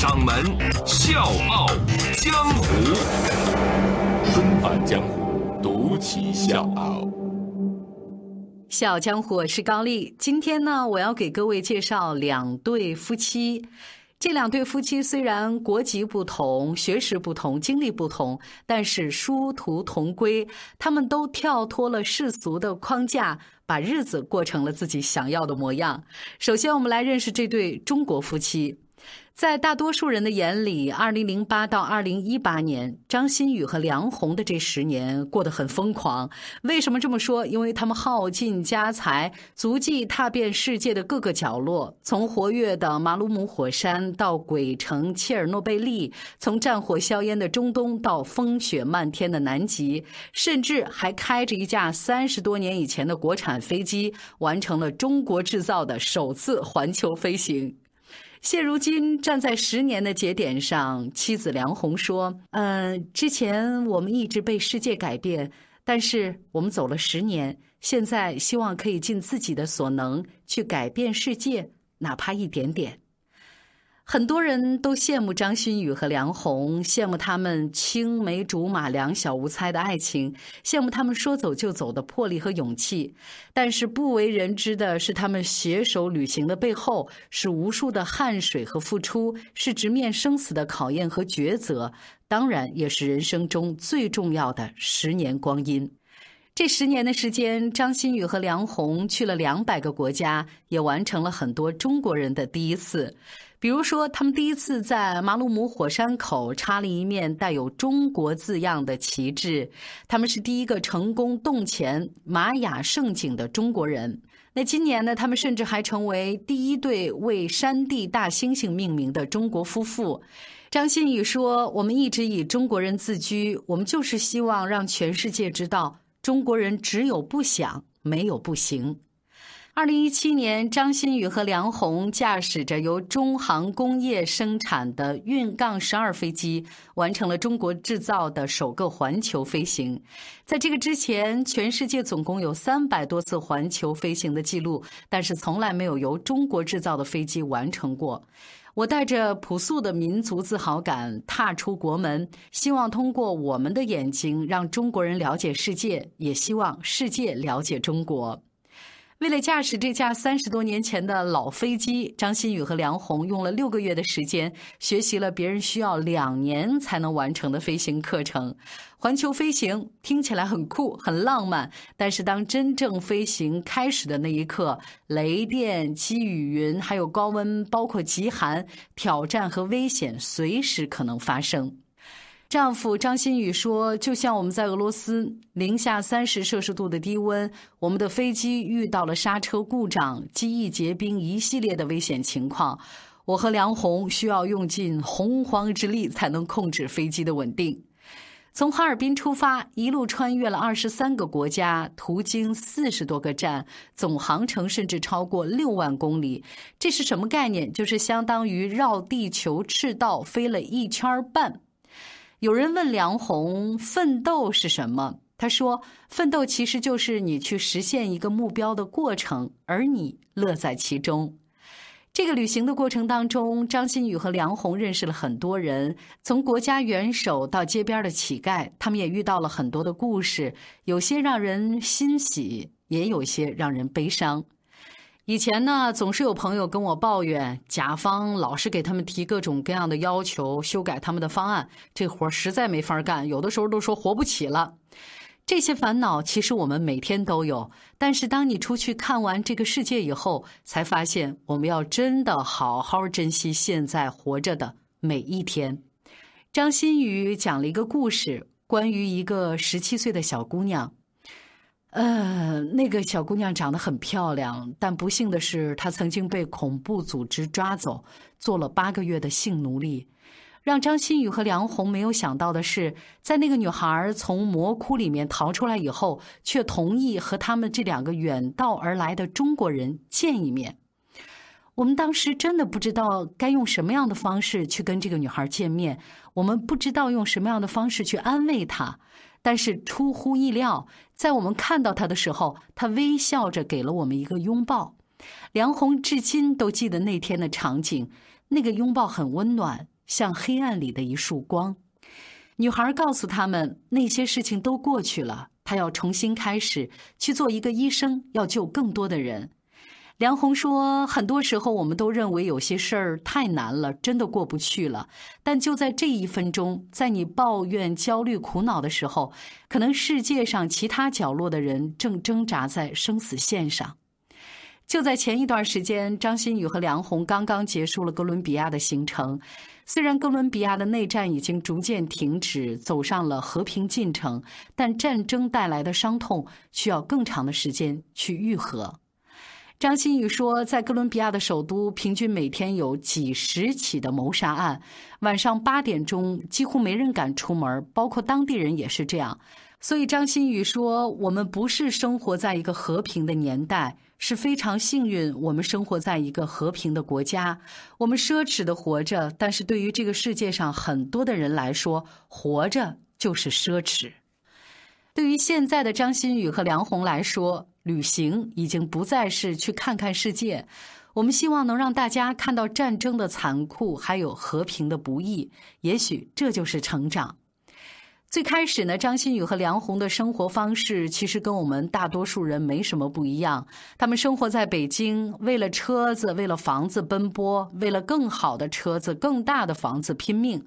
掌门笑傲江湖，重返江湖，独骑笑傲。笑傲江湖，我是高丽。今天呢，我要给各位介绍两对夫妻。这两对夫妻虽然国籍不同、学识不同、经历不同，但是殊途同归。他们都跳脱了世俗的框架，把日子过成了自己想要的模样。首先，我们来认识这对中国夫妻。在大多数人的眼里，二零零八到二零一八年，张馨予和梁红的这十年过得很疯狂。为什么这么说？因为他们耗尽家财，足迹踏遍世界的各个角落，从活跃的马鲁姆火山到鬼城切尔诺贝利，从战火硝烟的中东到风雪漫天的南极，甚至还开着一架三十多年以前的国产飞机，完成了中国制造的首次环球飞行。现如今站在十年的节点上，妻子梁红说：“嗯，之前我们一直被世界改变，但是我们走了十年，现在希望可以尽自己的所能去改变世界，哪怕一点点。”很多人都羡慕张馨予和梁红，羡慕他们青梅竹马、两小无猜的爱情，羡慕他们说走就走的魄力和勇气。但是不为人知的是，他们携手旅行的背后是无数的汗水和付出，是直面生死的考验和抉择，当然也是人生中最重要的十年光阴。这十年的时间，张馨予和梁红去了两百个国家，也完成了很多中国人的第一次。比如说，他们第一次在马鲁姆火山口插了一面带有“中国”字样的旗帜；他们是第一个成功洞潜玛雅圣井的中国人。那今年呢？他们甚至还成为第一对为山地大猩猩命名的中国夫妇。张馨予说：“我们一直以中国人自居，我们就是希望让全世界知道，中国人只有不想，没有不行。”二零一七年，张馨予和梁红驾驶着由中航工业生产的运杠十二飞机，完成了中国制造的首个环球飞行。在这个之前，全世界总共有三百多次环球飞行的记录，但是从来没有由中国制造的飞机完成过。我带着朴素的民族自豪感踏出国门，希望通过我们的眼睛，让中国人了解世界，也希望世界了解中国。为了驾驶这架三十多年前的老飞机，张馨予和梁红用了六个月的时间，学习了别人需要两年才能完成的飞行课程。环球飞行听起来很酷、很浪漫，但是当真正飞行开始的那一刻，雷电、积雨云，还有高温，包括极寒，挑战和危险随时可能发生。丈夫张馨予说：“就像我们在俄罗斯零下三十摄氏度的低温，我们的飞机遇到了刹车故障、机翼结冰一系列的危险情况。我和梁红需要用尽洪荒之力才能控制飞机的稳定。从哈尔滨出发，一路穿越了二十三个国家，途经四十多个站，总航程甚至超过六万公里。这是什么概念？就是相当于绕地球赤道飞了一圈半。”有人问梁红：“奋斗是什么？”他说：“奋斗其实就是你去实现一个目标的过程，而你乐在其中。”这个旅行的过程当中，张馨予和梁红认识了很多人，从国家元首到街边的乞丐，他们也遇到了很多的故事，有些让人欣喜，也有些让人悲伤。以前呢，总是有朋友跟我抱怨，甲方老是给他们提各种各样的要求，修改他们的方案，这活实在没法干。有的时候都说活不起了。这些烦恼其实我们每天都有，但是当你出去看完这个世界以后，才发现我们要真的好好珍惜现在活着的每一天。张馨予讲了一个故事，关于一个十七岁的小姑娘。呃，那个小姑娘长得很漂亮，但不幸的是，她曾经被恐怖组织抓走，做了八个月的性奴隶。让张馨予和梁红没有想到的是，在那个女孩从魔窟里面逃出来以后，却同意和他们这两个远道而来的中国人见一面。我们当时真的不知道该用什么样的方式去跟这个女孩见面，我们不知道用什么样的方式去安慰她。但是出乎意料，在我们看到她的时候，她微笑着给了我们一个拥抱。梁红至今都记得那天的场景，那个拥抱很温暖。像黑暗里的一束光，女孩告诉他们那些事情都过去了，她要重新开始去做一个医生，要救更多的人。梁红说：“很多时候我们都认为有些事儿太难了，真的过不去了。但就在这一分钟，在你抱怨、焦虑、苦恼的时候，可能世界上其他角落的人正挣扎在生死线上。”就在前一段时间，张馨予和梁红刚刚结束了哥伦比亚的行程。虽然哥伦比亚的内战已经逐渐停止，走上了和平进程，但战争带来的伤痛需要更长的时间去愈合。张馨予说，在哥伦比亚的首都，平均每天有几十起的谋杀案，晚上八点钟几乎没人敢出门，包括当地人也是这样。所以张馨予说：“我们不是生活在一个和平的年代，是非常幸运，我们生活在一个和平的国家。我们奢侈的活着，但是对于这个世界上很多的人来说，活着就是奢侈。对于现在的张馨予和梁红来说，旅行已经不再是去看看世界。我们希望能让大家看到战争的残酷，还有和平的不易。也许这就是成长。”最开始呢，张馨予和梁红的生活方式其实跟我们大多数人没什么不一样。他们生活在北京，为了车子、为了房子奔波，为了更好的车子、更大的房子拼命。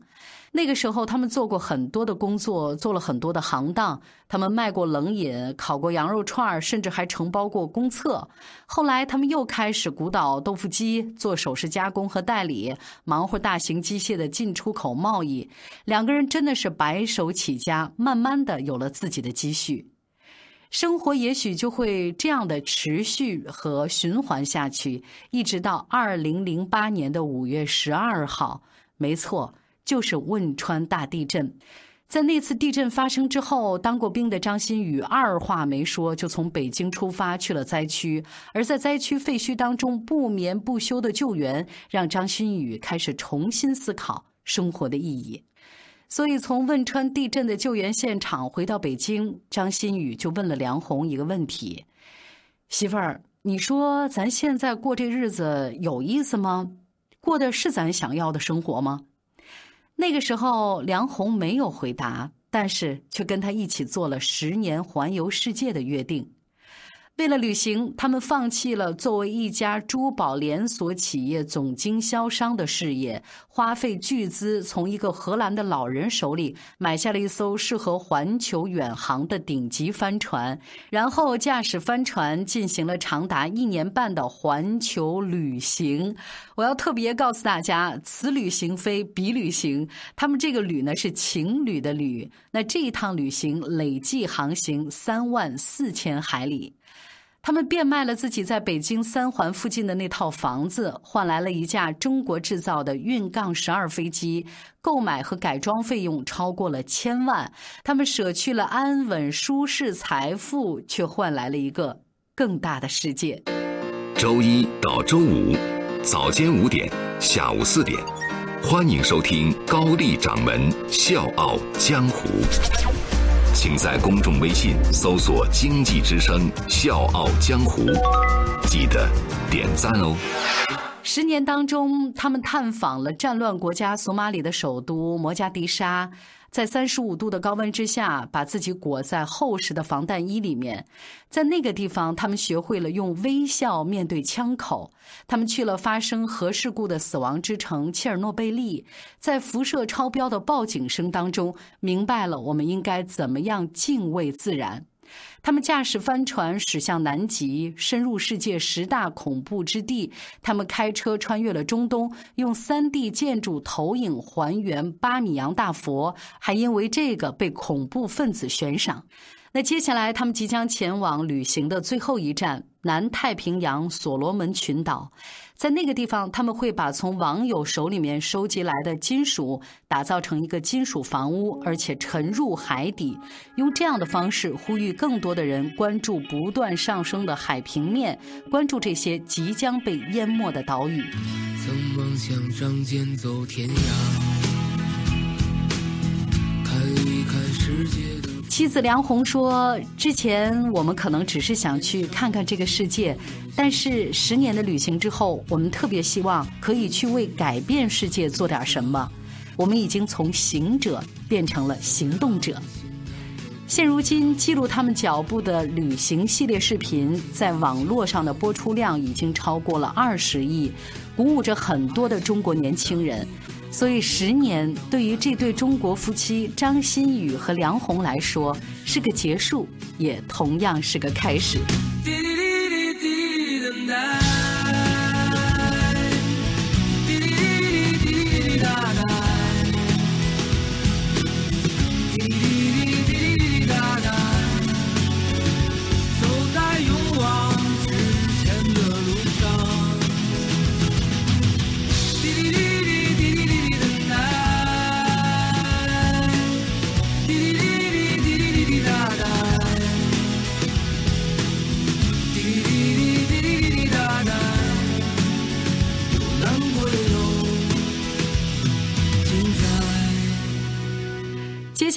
那个时候，他们做过很多的工作，做了很多的行当。他们卖过冷饮，烤过羊肉串甚至还承包过公厕。后来，他们又开始鼓捣豆腐机，做首饰加工和代理，忙活大型机械的进出口贸易。两个人真的是白手起家，慢慢的有了自己的积蓄。生活也许就会这样的持续和循环下去，一直到二零零八年的五月十二号。没错。就是汶川大地震，在那次地震发生之后，当过兵的张馨予二话没说，就从北京出发去了灾区。而在灾区废墟当中不眠不休的救援，让张馨予开始重新思考生活的意义。所以，从汶川地震的救援现场回到北京，张馨予就问了梁红一个问题：“媳妇儿，你说咱现在过这日子有意思吗？过的是咱想要的生活吗？”那个时候，梁红没有回答，但是却跟他一起做了十年环游世界的约定。为了旅行，他们放弃了作为一家珠宝连锁企业总经销商的事业，花费巨资从一个荷兰的老人手里买下了一艘适合环球远航的顶级帆船，然后驾驶帆船进行了长达一年半的环球旅行。我要特别告诉大家，此旅行非彼旅行，他们这个“旅”呢是情侣的“旅”。那这一趟旅行累计航行三万四千海里。他们变卖了自己在北京三环附近的那套房子，换来了一架中国制造的运杠十二飞机，购买和改装费用超过了千万。他们舍去了安稳、舒适、财富，却换来了一个更大的世界。周一到周五早间五点，下午四点，欢迎收听高丽掌门笑傲江湖。请在公众微信搜索“经济之声笑傲江湖”，记得点赞哦。十年当中，他们探访了战乱国家索马里的首都摩加迪沙。在三十五度的高温之下，把自己裹在厚实的防弹衣里面，在那个地方，他们学会了用微笑面对枪口。他们去了发生核事故的死亡之城切尔诺贝利，在辐射超标的报警声当中，明白了我们应该怎么样敬畏自然。他们驾驶帆船驶向南极，深入世界十大恐怖之地。他们开车穿越了中东，用 3D 建筑投影还原巴米扬大佛，还因为这个被恐怖分子悬赏。那接下来，他们即将前往旅行的最后一站南太平洋所罗门群岛。在那个地方，他们会把从网友手里面收集来的金属打造成一个金属房屋，而且沉入海底，用这样的方式呼吁更多的人关注不断上升的海平面，关注这些即将被淹没的岛屿。曾梦想仗剑走天涯，妻子梁红说：“之前我们可能只是想去看看这个世界，但是十年的旅行之后，我们特别希望可以去为改变世界做点什么。我们已经从行者变成了行动者。现如今，记录他们脚步的旅行系列视频在网络上的播出量已经超过了二十亿，鼓舞着很多的中国年轻人。”所以，十年对于这对中国夫妻张馨予和梁红来说是个结束，也同样是个开始。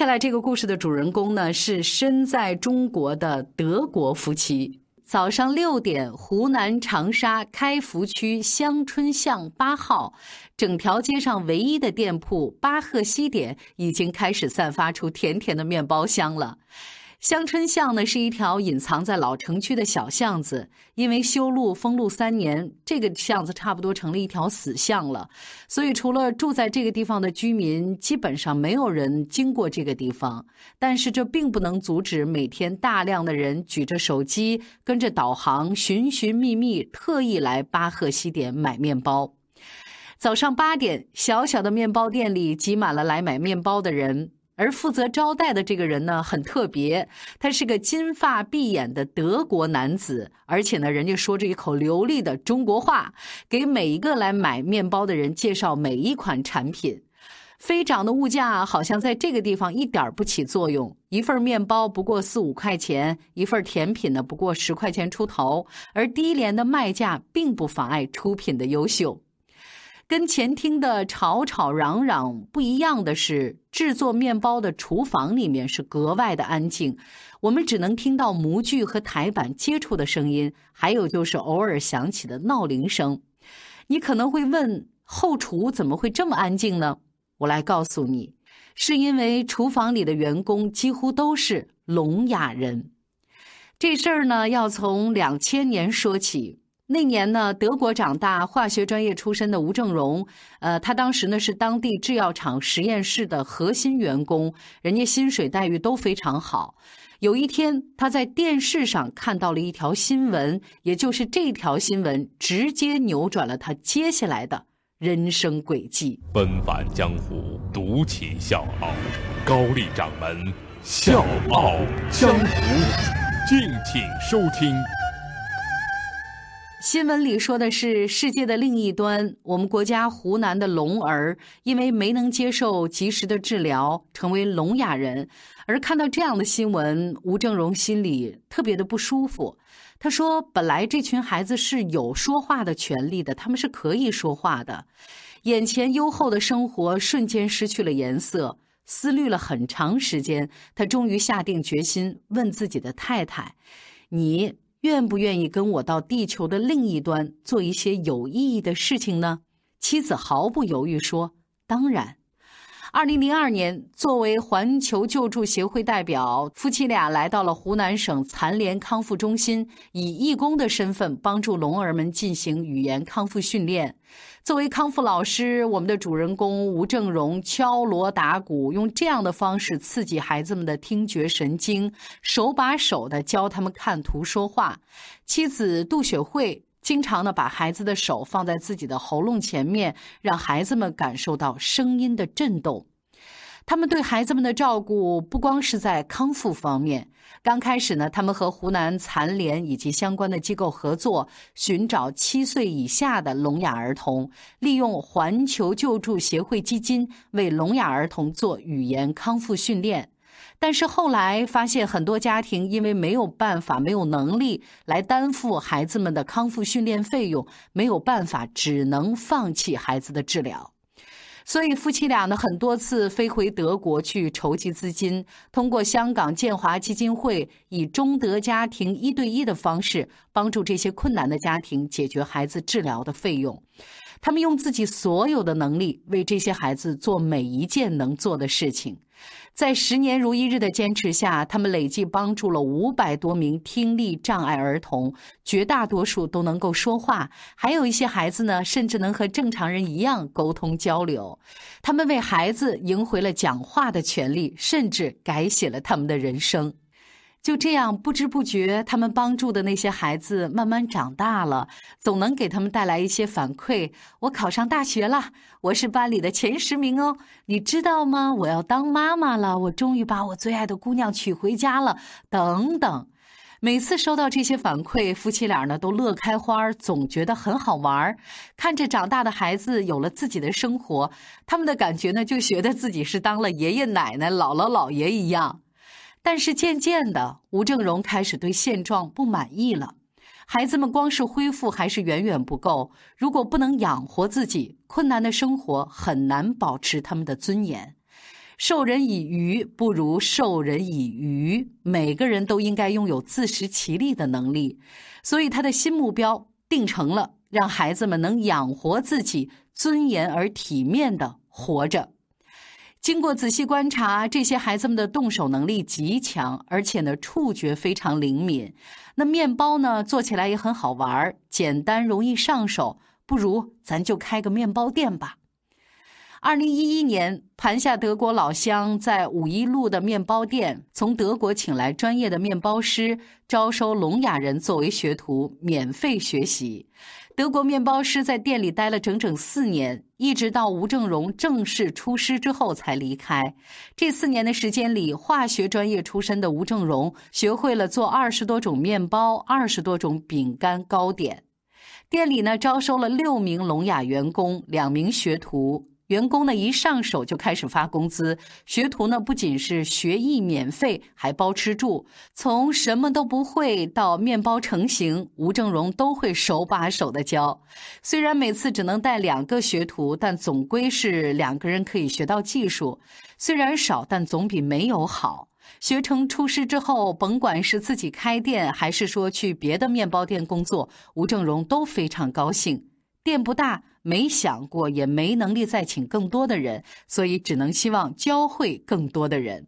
来这个故事的主人公呢，是身在中国的德国夫妻。早上六点，湖南长沙开福区香椿巷八号，整条街上唯一的店铺巴赫西点已经开始散发出甜甜的面包香了。香春巷呢是一条隐藏在老城区的小巷子，因为修路封路三年，这个巷子差不多成了一条死巷了。所以除了住在这个地方的居民，基本上没有人经过这个地方。但是这并不能阻止每天大量的人举着手机，跟着导航寻寻觅觅，特意来巴赫西点买面包。早上八点，小小的面包店里挤满了来买面包的人。而负责招待的这个人呢，很特别，他是个金发碧眼的德国男子，而且呢，人家说着一口流利的中国话，给每一个来买面包的人介绍每一款产品。飞涨的物价好像在这个地方一点不起作用，一份面包不过四五块钱，一份甜品呢不过十块钱出头，而低廉的卖价并不妨碍出品的优秀。跟前厅的吵吵嚷嚷不一样的是，制作面包的厨房里面是格外的安静，我们只能听到模具和台板接触的声音，还有就是偶尔响起的闹铃声。你可能会问，后厨怎么会这么安静呢？我来告诉你，是因为厨房里的员工几乎都是聋哑人。这事儿呢，要从两千年说起。那年呢，德国长大、化学专业出身的吴正荣，呃，他当时呢是当地制药厂实验室的核心员工，人家薪水待遇都非常好。有一天，他在电视上看到了一条新闻，也就是这条新闻直接扭转了他接下来的人生轨迹。奔返江湖，独起笑傲，高丽掌门笑傲江湖，敬请收听。新闻里说的是世界的另一端，我们国家湖南的聋儿因为没能接受及时的治疗，成为聋哑人。而看到这样的新闻，吴正荣心里特别的不舒服。他说：“本来这群孩子是有说话的权利的，他们是可以说话的。眼前优厚的生活瞬间失去了颜色。思虑了很长时间，他终于下定决心问自己的太太：‘你？’”愿不愿意跟我到地球的另一端做一些有意义的事情呢？妻子毫不犹豫说：“当然。”二零零二年，作为环球救助协会代表，夫妻俩来到了湖南省残联康复中心，以义工的身份帮助聋儿们进行语言康复训练。作为康复老师，我们的主人公吴正荣敲锣打鼓，用这样的方式刺激孩子们的听觉神经，手把手的教他们看图说话。妻子杜雪慧。经常呢，把孩子的手放在自己的喉咙前面，让孩子们感受到声音的震动。他们对孩子们的照顾不光是在康复方面。刚开始呢，他们和湖南残联以及相关的机构合作，寻找七岁以下的聋哑儿童，利用环球救助协会基金为聋哑儿童做语言康复训练。但是后来发现，很多家庭因为没有办法、没有能力来担负孩子们的康复训练费用，没有办法，只能放弃孩子的治疗。所以夫妻俩呢，很多次飞回德国去筹集资金，通过香港建华基金会以中德家庭一对一的方式，帮助这些困难的家庭解决孩子治疗的费用。他们用自己所有的能力为这些孩子做每一件能做的事情。在十年如一日的坚持下，他们累计帮助了五百多名听力障碍儿童，绝大多数都能够说话，还有一些孩子呢，甚至能和正常人一样沟通交流。他们为孩子赢回了讲话的权利，甚至改写了他们的人生。就这样，不知不觉，他们帮助的那些孩子慢慢长大了，总能给他们带来一些反馈。我考上大学了，我是班里的前十名哦，你知道吗？我要当妈妈了，我终于把我最爱的姑娘娶回家了。等等，每次收到这些反馈，夫妻俩呢都乐开花，总觉得很好玩。看着长大的孩子有了自己的生活，他们的感觉呢，就觉得自己是当了爷爷奶奶、姥姥姥爷一样。但是渐渐的，吴正荣开始对现状不满意了。孩子们光是恢复还是远远不够。如果不能养活自己，困难的生活很难保持他们的尊严。授人以鱼不如授人以渔，每个人都应该拥有自食其力的能力。所以，他的新目标定成了让孩子们能养活自己，尊严而体面的活着。经过仔细观察，这些孩子们的动手能力极强，而且呢，触觉非常灵敏。那面包呢，做起来也很好玩，简单容易上手。不如咱就开个面包店吧。二零一一年，盘下德国老乡在五一路的面包店，从德国请来专业的面包师，招收聋哑人作为学徒，免费学习。德国面包师在店里待了整整四年，一直到吴正荣正式出师之后才离开。这四年的时间里，化学专业出身的吴正荣学会了做二十多种面包、二十多种饼干糕点。店里呢，招收了六名聋哑员工，两名学徒。员工呢一上手就开始发工资，学徒呢不仅是学艺免费，还包吃住。从什么都不会到面包成型，吴正荣都会手把手的教。虽然每次只能带两个学徒，但总归是两个人可以学到技术。虽然少，但总比没有好。学成出师之后，甭管是自己开店，还是说去别的面包店工作，吴正荣都非常高兴。店不大。没想过，也没能力再请更多的人，所以只能希望教会更多的人。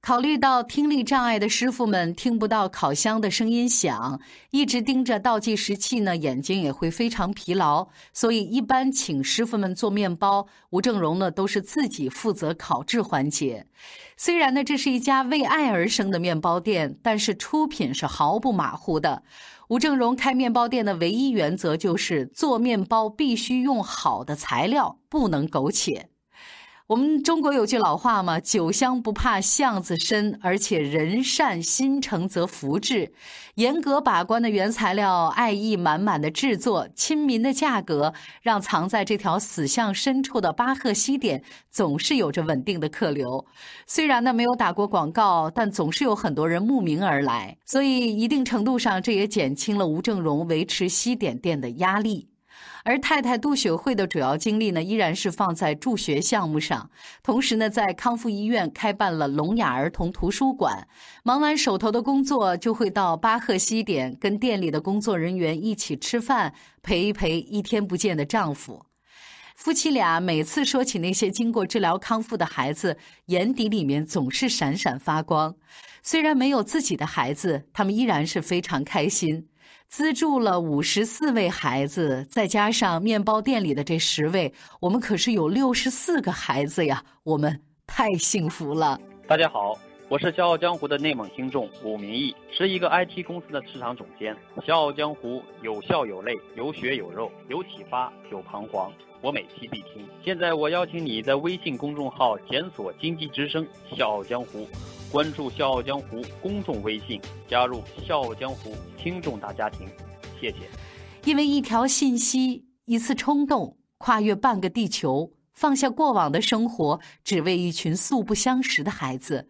考虑到听力障碍的师傅们听不到烤箱的声音响，一直盯着倒计时器呢，眼睛也会非常疲劳，所以一般请师傅们做面包，吴正荣呢都是自己负责烤制环节。虽然呢这是一家为爱而生的面包店，但是出品是毫不马虎的。吴正荣开面包店的唯一原则就是做面包必须用好的材料，不能苟且。我们中国有句老话嘛，“酒香不怕巷子深”，而且人善心诚则福至。严格把关的原材料，爱意满满的制作，亲民的价格，让藏在这条死巷深处的巴赫西点总是有着稳定的客流。虽然呢没有打过广告，但总是有很多人慕名而来，所以一定程度上这也减轻了吴正荣维持西点店的压力。而太太杜雪慧的主要精力呢，依然是放在助学项目上，同时呢，在康复医院开办了聋哑儿童图书馆。忙完手头的工作，就会到巴赫西点跟店里的工作人员一起吃饭，陪一陪一天不见的丈夫。夫妻俩每次说起那些经过治疗康复的孩子，眼底里面总是闪闪发光。虽然没有自己的孩子，他们依然是非常开心。资助了五十四位孩子，再加上面包店里的这十位，我们可是有六十四个孩子呀！我们太幸福了。大家好，我是《笑傲江湖》的内蒙听众武明义，是一个 IT 公司的市场总监。《笑傲江湖》有笑有泪，有血有肉，有启发，有彷徨。我每期必听。现在我邀请你在微信公众号检索“经济之声笑傲江湖”，关注“笑傲江湖”公众微信，加入“笑傲江湖”听众大家庭。谢谢。因为一条信息，一次冲动，跨越半个地球，放下过往的生活，只为一群素不相识的孩子。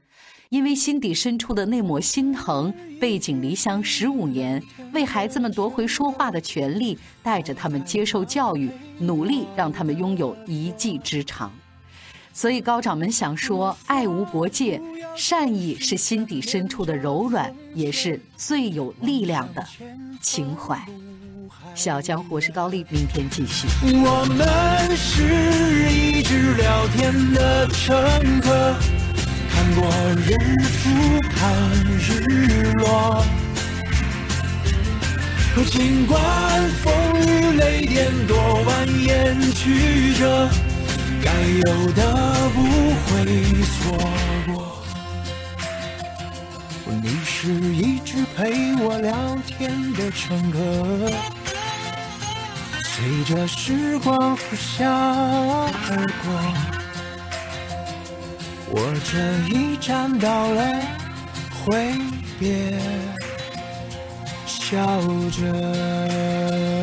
因为心底深处的那抹心疼，背井离乡十五年，为孩子们夺回说话的权利，带着他们接受教育，努力让他们拥有一技之长。所以高掌门想说：爱无国界，善意是心底深处的柔软，也是最有力量的情怀。小江湖是高丽，明天继续。我们是一直聊天的乘客。看过日出，看日落。尽管风雨雷电多蜿蜒曲折，该有的不会错过。你是一直陪我聊天的乘客，随着时光呼啸而过。我这一站到了，挥别，笑着。